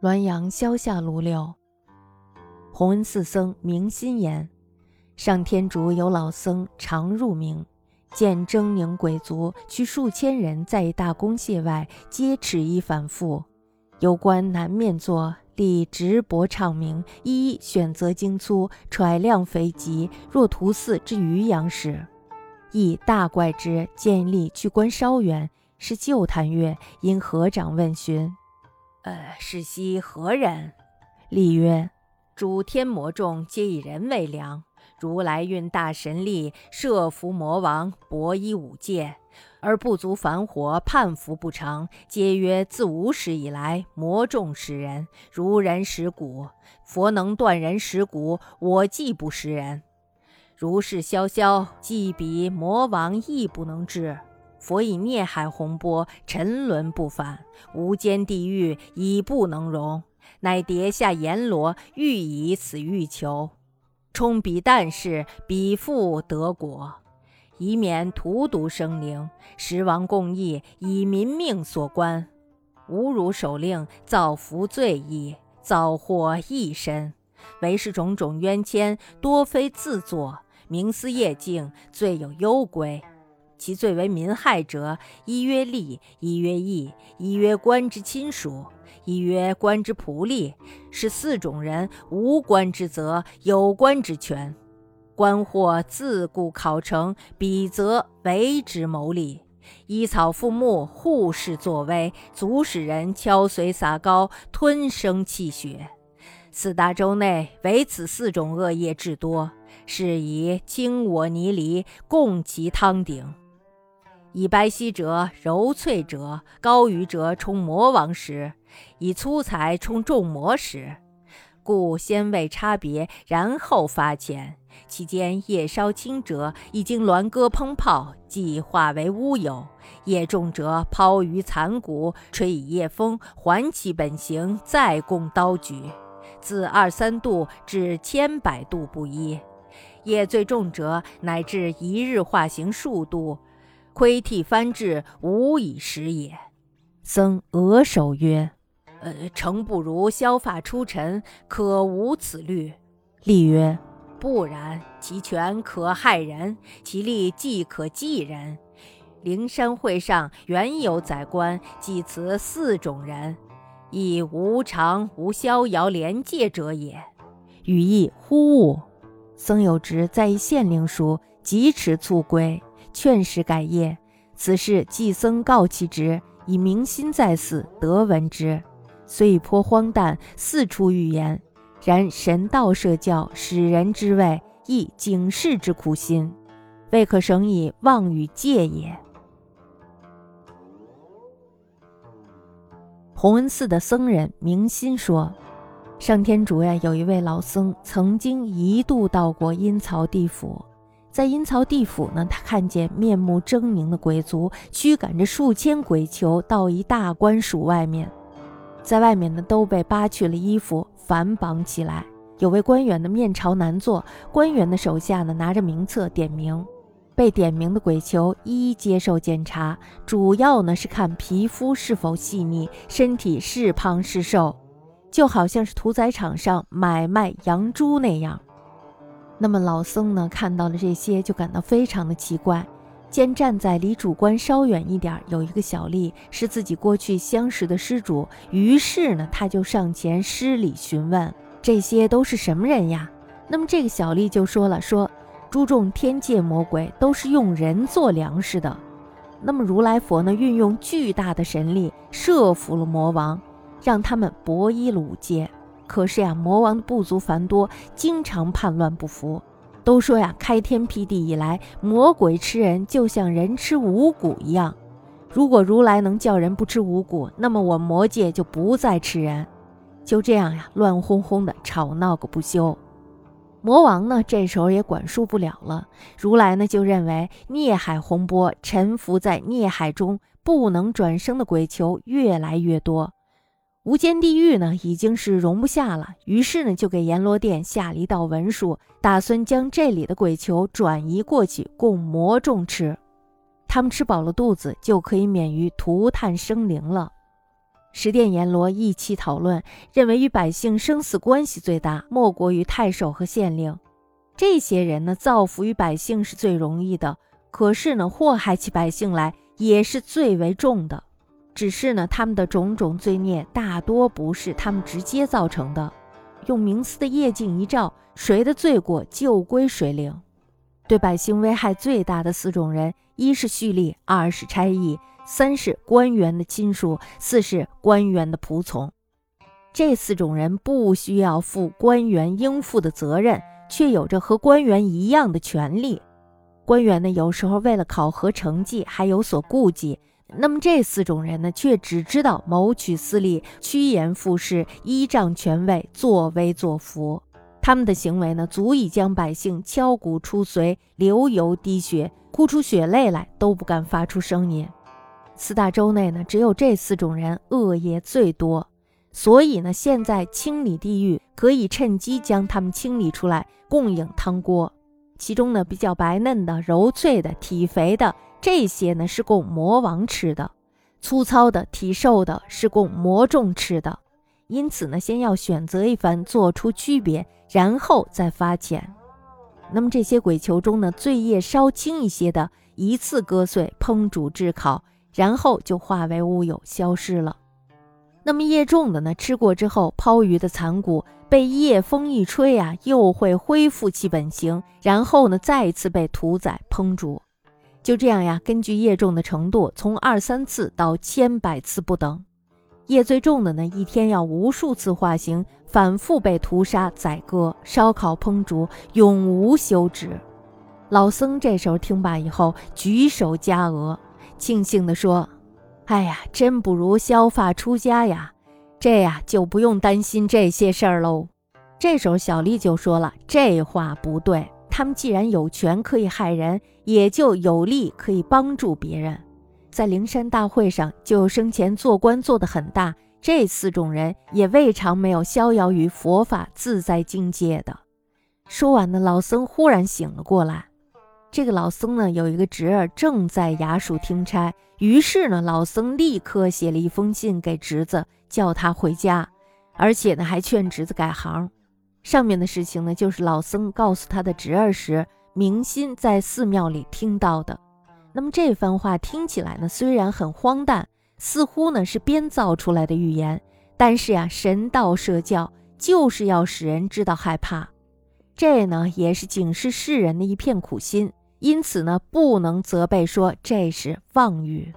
滦阳萧下卢柳，弘恩寺僧明心言：上天竺有老僧常入冥，见狰狞鬼卒去数千人，在大宫榭外皆持衣反复。有官南面坐，立直脖唱名，一一选择精粗，揣量肥极，若屠寺之渔阳时，亦大怪之。见立去观稍远，是旧坛月，因合掌问询。呃，是昔何人？立曰：诸天魔众皆以人为量，如来运大神力，摄伏魔王，博依五界，而不足凡火，叛服不成。皆曰自无始以来，魔众食人，如人食骨。佛能断人食骨，我既不食人。如是萧萧，即彼魔王亦不能治。佛以孽海洪波，沉沦不返，无间地狱已不能容，乃跌下阎罗，欲以此欲求，冲彼旦世，彼复得果，以免荼毒生灵。十王共议，以民命所关，侮辱首令，造福罪矣，造祸亦深。唯是种种冤愆，多非自作，冥思夜静，罪有攸归。其最为民害者，一曰吏，一曰役，一曰官之亲属，一曰官之仆隶，是四种人，无官之责，有官之权。官或自故考成，彼则为之谋利，依草附木，护士作威，足使人敲髓撒膏，吞生气血。四大洲内，唯此四种恶业至多，是以轻我泥犁，共其汤鼎。以白皙者、柔脆者、高于者充魔王时，以粗材充众魔时，故先位差别，然后发浅。其间业稍轻者，已经鸾歌烹炮，即化为乌有；业重者，抛于残骨，吹以夜风，还其本形，再供刀举，自二三度至千百度不一。业最重者，乃至一日化形数度。窥替翻至，无以食也。僧额首曰：“呃，诚不如削发出尘，可无此虑。”立曰：“不然，其权可害人，其利既可济人。灵山会上原有宰官，即此四种人，亦无常无逍遥连界者也。”语意忽兀。僧有职在一县令书，即持促归。劝使改业，此事季僧告其职，以明心在寺，得闻之。虽已颇荒诞，四处预言，然神道设教，使人之位，亦警示之苦心，未可省以妄语戒也。弘恩寺的僧人明心说，上天竺呀，有一位老僧，曾经一度到过阴曹地府。在阴曹地府呢，他看见面目狰狞的鬼卒驱赶着数千鬼囚到一大官署外面，在外面呢都被扒去了衣服，反绑起来。有位官员的面朝南坐，官员的手下呢拿着名册点名，被点名的鬼囚一一接受检查，主要呢是看皮肤是否细腻，身体是胖是瘦，就好像是屠宰场上买卖羊猪那样。那么老僧呢，看到了这些，就感到非常的奇怪。见站在离主官稍远一点有一个小吏，是自己过去相识的施主，于是呢，他就上前施礼询问：“这些都是什么人呀？”那么这个小吏就说了：“说诸众天界魔鬼都是用人做粮食的。那么如来佛呢，运用巨大的神力摄服了魔王，让他们博依了五界。”可是呀，魔王的部族繁多，经常叛乱不服。都说呀，开天辟地以来，魔鬼吃人就像人吃五谷一样。如果如来能叫人不吃五谷，那么我魔界就不再吃人。就这样呀，乱哄哄的吵闹个不休。魔王呢，这时候也管束不了了。如来呢，就认为孽海洪波，沉浮在孽海中不能转生的鬼囚越来越多。无间地狱呢，已经是容不下了，于是呢，就给阎罗殿下了一道文书，打算将这里的鬼囚转移过去供魔众吃。他们吃饱了肚子，就可以免于涂炭生灵了。十殿阎罗一起讨论，认为与百姓生死关系最大，莫过于太守和县令。这些人呢，造福于百姓是最容易的，可是呢，祸害起百姓来也是最为重的。只是呢，他们的种种罪孽大多不是他们直接造成的。用冥司的夜镜一照，谁的罪过就归谁领。对百姓危害最大的四种人，一是蓄力，二是差役。三是官员的亲属，四是官员的仆从。这四种人不需要负官员应负的责任，却有着和官员一样的权利。官员呢，有时候为了考核成绩还有所顾忌，那么这四种人呢，却只知道谋取私利、趋炎附势、依仗权位、作威作福。他们的行为呢，足以将百姓敲骨出髓、流油滴血、哭出血泪来，都不敢发出声音。四大洲内呢，只有这四种人恶业最多，所以呢，现在清理地狱可以趁机将他们清理出来，供应汤锅。其中呢，比较白嫩的、柔脆的、体肥的这些呢，是供魔王吃的；粗糙的、体瘦的，是供魔众吃的。因此呢，先要选择一番，做出区别，然后再发遣。那么这些鬼球中呢，罪业稍轻一些的，一次割碎、烹煮、炙烤。然后就化为乌有，消失了。那么业重的呢？吃过之后，抛鱼的残骨被夜风一吹啊，又会恢复其本形，然后呢，再一次被屠宰烹煮。就这样呀，根据业重的程度，从二三次到千百次不等。业最重的呢，一天要无数次化形，反复被屠杀、宰割、烧烤、烹煮，永无休止。老僧这时候听罢以后，举手加额。庆幸地说：“哎呀，真不如削发出家呀！这呀就不用担心这些事儿喽。”这时候小丽就说了：“这话不对，他们既然有权可以害人，也就有利可以帮助别人。在灵山大会上，就生前做官做得很大，这四种人也未尝没有逍遥于佛法自在境界的。”说完呢，老僧忽然醒了过来。这个老僧呢，有一个侄儿正在衙署听差，于是呢，老僧立刻写了一封信给侄子，叫他回家，而且呢，还劝侄子改行。上面的事情呢，就是老僧告诉他的侄儿时，明心在寺庙里听到的。那么这番话听起来呢，虽然很荒诞，似乎呢是编造出来的预言，但是呀，神道社教就是要使人知道害怕，这呢，也是警示世人的一片苦心。因此呢，不能责备说这是妄语。